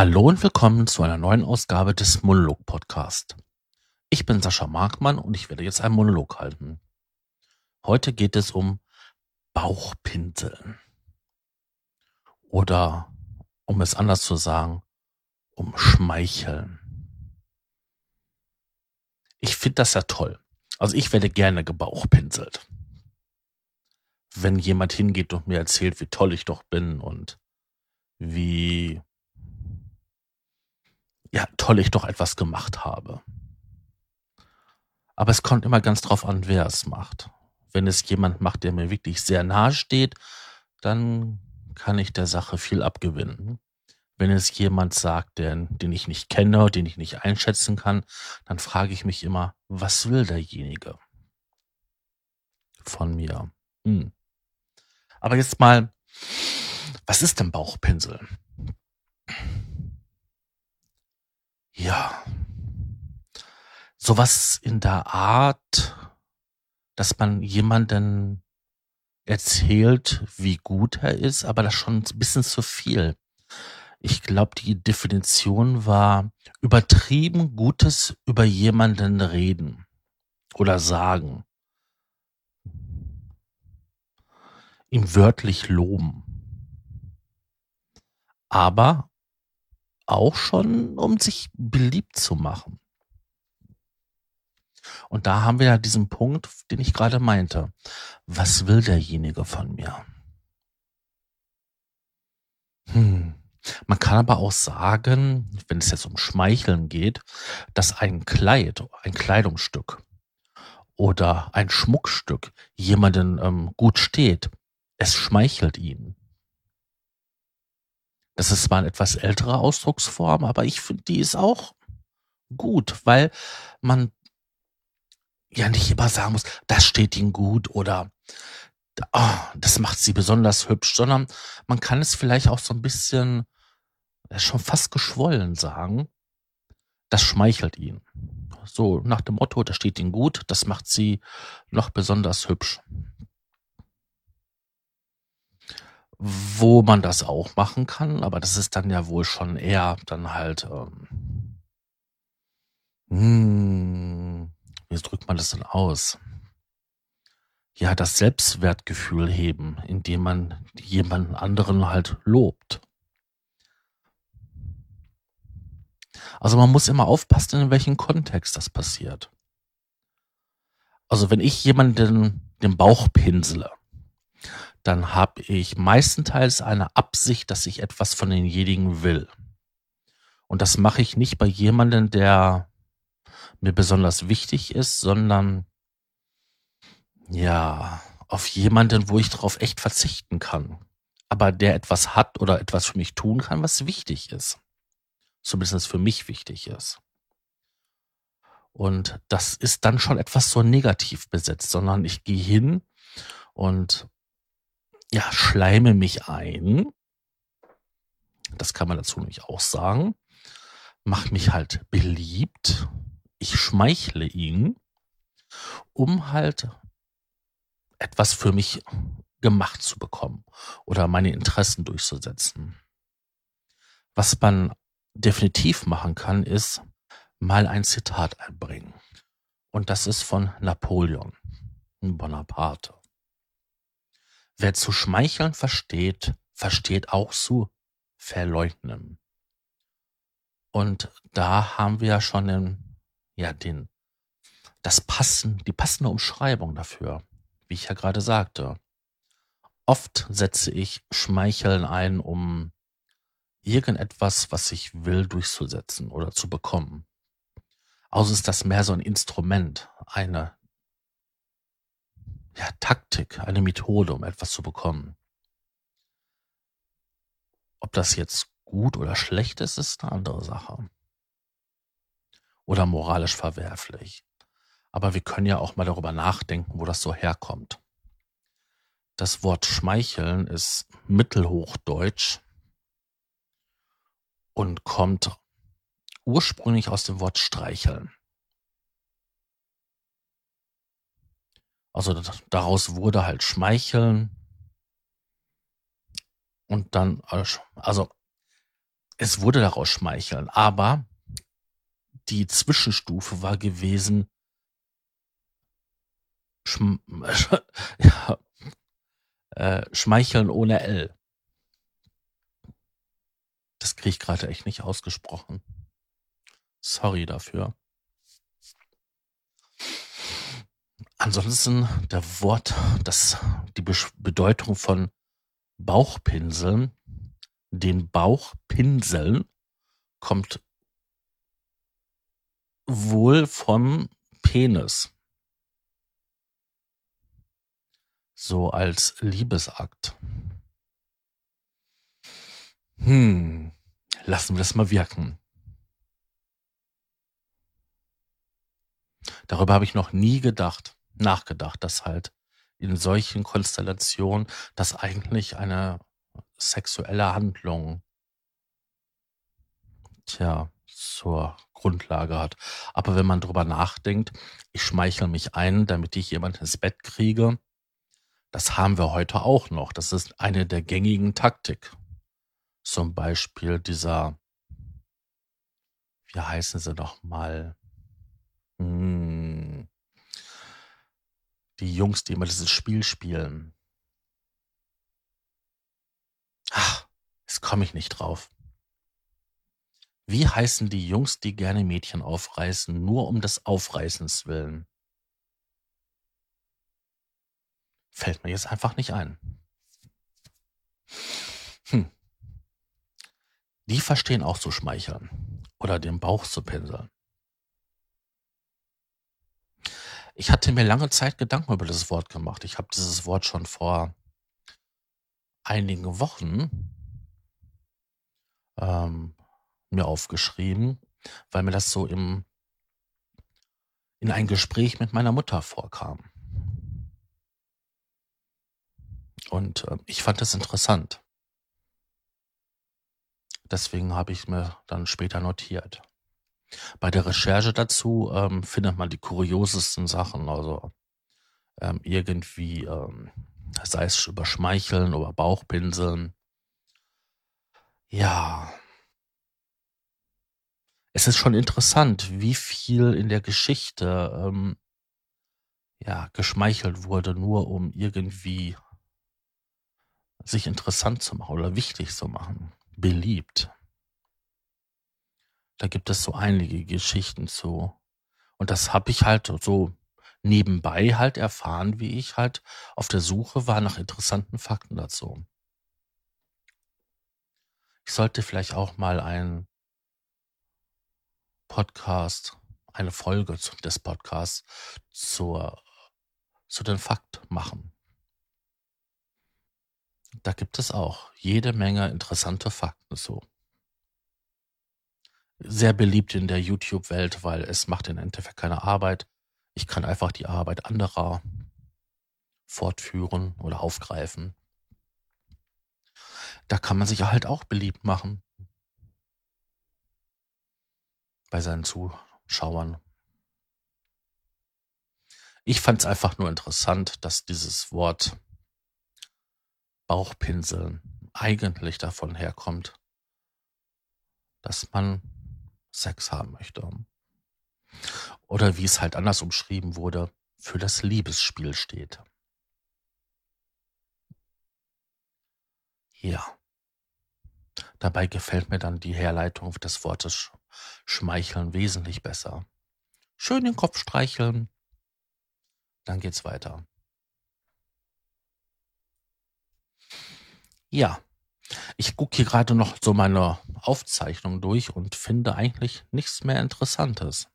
Hallo und willkommen zu einer neuen Ausgabe des Monolog Podcast. Ich bin Sascha Markmann und ich werde jetzt einen Monolog halten. Heute geht es um Bauchpinseln. Oder, um es anders zu sagen, um Schmeicheln. Ich finde das ja toll. Also ich werde gerne gebauchpinselt. Wenn jemand hingeht und mir erzählt, wie toll ich doch bin und wie ja, toll ich doch etwas gemacht habe. Aber es kommt immer ganz drauf an, wer es macht. Wenn es jemand macht, der mir wirklich sehr nahe steht, dann kann ich der Sache viel abgewinnen. Wenn es jemand sagt, den, den ich nicht kenne, den ich nicht einschätzen kann, dann frage ich mich immer, was will derjenige von mir? Hm. Aber jetzt mal, was ist denn Bauchpinsel? Ja. Sowas in der Art, dass man jemanden erzählt, wie gut er ist, aber das schon ein bisschen zu viel. Ich glaube, die Definition war übertrieben Gutes über jemanden reden oder sagen. Ihm wörtlich loben. Aber auch schon, um sich beliebt zu machen. Und da haben wir ja diesen Punkt, den ich gerade meinte. Was will derjenige von mir? Hm. Man kann aber auch sagen, wenn es jetzt um Schmeicheln geht, dass ein Kleid, ein Kleidungsstück oder ein Schmuckstück jemanden ähm, gut steht. Es schmeichelt ihn. Das ist zwar eine etwas ältere Ausdrucksform, aber ich finde, die ist auch gut, weil man ja nicht immer sagen muss, das steht ihnen gut oder oh, das macht sie besonders hübsch, sondern man kann es vielleicht auch so ein bisschen schon fast geschwollen sagen. Das schmeichelt ihn. So nach dem Motto, das steht ihnen gut, das macht sie noch besonders hübsch. Wo man das auch machen kann, aber das ist dann ja wohl schon eher dann halt, ähm, hm, wie drückt man das denn aus? Ja, das Selbstwertgefühl heben, indem man jemanden anderen halt lobt. Also man muss immer aufpassen, in welchem Kontext das passiert. Also wenn ich jemanden den Bauch pinsele, dann habe ich meistenteils eine Absicht, dass ich etwas von denjenigen will. Und das mache ich nicht bei jemandem, der mir besonders wichtig ist, sondern ja, auf jemanden, wo ich darauf echt verzichten kann. Aber der etwas hat oder etwas für mich tun kann, was wichtig ist. Zumindest für mich wichtig ist. Und das ist dann schon etwas so negativ besetzt, sondern ich gehe hin und ja, schleime mich ein. Das kann man dazu nämlich auch sagen. Mach mich halt beliebt. Ich schmeichle ihn, um halt etwas für mich gemacht zu bekommen oder meine Interessen durchzusetzen. Was man definitiv machen kann, ist mal ein Zitat einbringen. Und das ist von Napoleon Bonaparte. Wer zu schmeicheln versteht, versteht auch zu verleugnen. Und da haben wir ja schon den, ja, den, das passen, die passende Umschreibung dafür, wie ich ja gerade sagte. Oft setze ich Schmeicheln ein, um irgendetwas, was ich will, durchzusetzen oder zu bekommen. Also ist das mehr so ein Instrument, eine ja, Taktik, eine Methode, um etwas zu bekommen. Ob das jetzt gut oder schlecht ist, ist eine andere Sache. Oder moralisch verwerflich. Aber wir können ja auch mal darüber nachdenken, wo das so herkommt. Das Wort schmeicheln ist mittelhochdeutsch und kommt ursprünglich aus dem Wort streicheln. Also daraus wurde halt Schmeicheln. Und dann, also es wurde daraus schmeicheln, aber die Zwischenstufe war gewesen, Schm ja, äh, Schmeicheln ohne L. Das kriege ich gerade echt nicht ausgesprochen. Sorry dafür. Ansonsten der Wort, das, die Bedeutung von Bauchpinseln, den Bauchpinseln, kommt wohl vom Penis. So als Liebesakt. Hm, lassen wir das mal wirken. Darüber habe ich noch nie gedacht, nachgedacht, dass halt in solchen Konstellationen das eigentlich eine sexuelle Handlung tja, zur Grundlage hat. Aber wenn man drüber nachdenkt, ich schmeichel mich ein, damit ich jemand ins Bett kriege, das haben wir heute auch noch. Das ist eine der gängigen Taktik. Zum Beispiel dieser, wie heißen sie noch mal? Hm, die Jungs, die immer dieses Spiel spielen. Ach, jetzt komme ich nicht drauf. Wie heißen die Jungs, die gerne Mädchen aufreißen, nur um des Aufreißens willen? Fällt mir jetzt einfach nicht ein. Hm. Die verstehen auch zu schmeicheln oder den Bauch zu pinseln. Ich hatte mir lange Zeit Gedanken über das Wort gemacht. Ich habe dieses Wort schon vor einigen Wochen ähm, mir aufgeschrieben, weil mir das so im in ein Gespräch mit meiner Mutter vorkam. Und äh, ich fand das interessant. Deswegen habe ich mir dann später notiert. Bei der Recherche dazu ähm, findet man die kuriosesten Sachen, also ähm, irgendwie, ähm, sei es über Schmeicheln oder Bauchpinseln. Ja. Es ist schon interessant, wie viel in der Geschichte ähm, ja geschmeichelt wurde, nur um irgendwie sich interessant zu machen oder wichtig zu machen beliebt. Da gibt es so einige Geschichten zu. Und das habe ich halt so nebenbei halt erfahren, wie ich halt auf der Suche war nach interessanten Fakten dazu. Ich sollte vielleicht auch mal einen Podcast, eine Folge des Podcasts zur, zu den Fakt machen. Da gibt es auch jede Menge interessante Fakten so. Sehr beliebt in der YouTube-Welt, weil es macht im Endeffekt keine Arbeit. Ich kann einfach die Arbeit anderer fortführen oder aufgreifen. Da kann man sich halt auch beliebt machen. Bei seinen Zuschauern. Ich fand es einfach nur interessant, dass dieses Wort Bauchpinseln eigentlich davon herkommt, dass man Sex haben möchte. Oder wie es halt anders umschrieben wurde, für das Liebesspiel steht. Ja. Dabei gefällt mir dann die Herleitung des Wortes schmeicheln wesentlich besser. Schön den Kopf streicheln, dann geht's weiter. Ja, ich gucke hier gerade noch so meine Aufzeichnung durch und finde eigentlich nichts mehr Interessantes.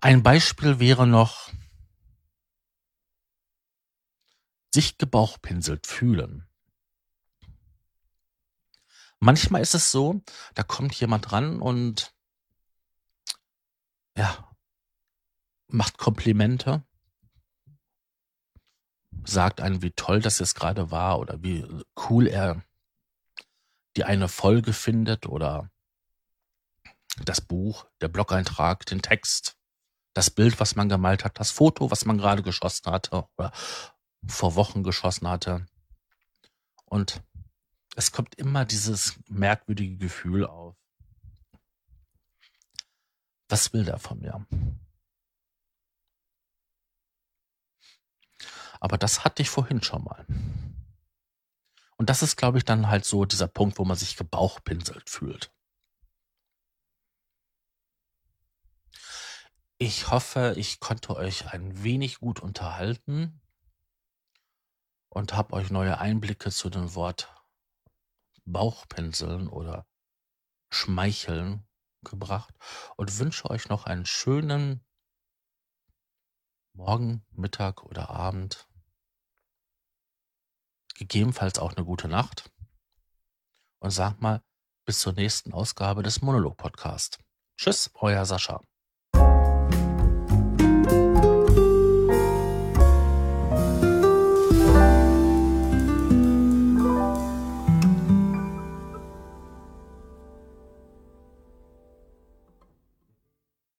Ein Beispiel wäre noch sich gebauchpinselt fühlen. Manchmal ist es so, da kommt jemand ran und ja, macht Komplimente sagt einem, wie toll das jetzt gerade war oder wie cool er die eine Folge findet oder das Buch, der Blog-Eintrag, den Text, das Bild, was man gemalt hat, das Foto, was man gerade geschossen hatte oder vor Wochen geschossen hatte. Und es kommt immer dieses merkwürdige Gefühl auf. Was will der von mir? Aber das hatte ich vorhin schon mal. Und das ist, glaube ich, dann halt so dieser Punkt, wo man sich gebauchpinselt fühlt. Ich hoffe, ich konnte euch ein wenig gut unterhalten und habe euch neue Einblicke zu dem Wort Bauchpinseln oder Schmeicheln gebracht und wünsche euch noch einen schönen Morgen, Mittag oder Abend. Gegebenenfalls auch eine gute Nacht. Und sag mal, bis zur nächsten Ausgabe des Monolog-Podcast. Tschüss, euer Sascha.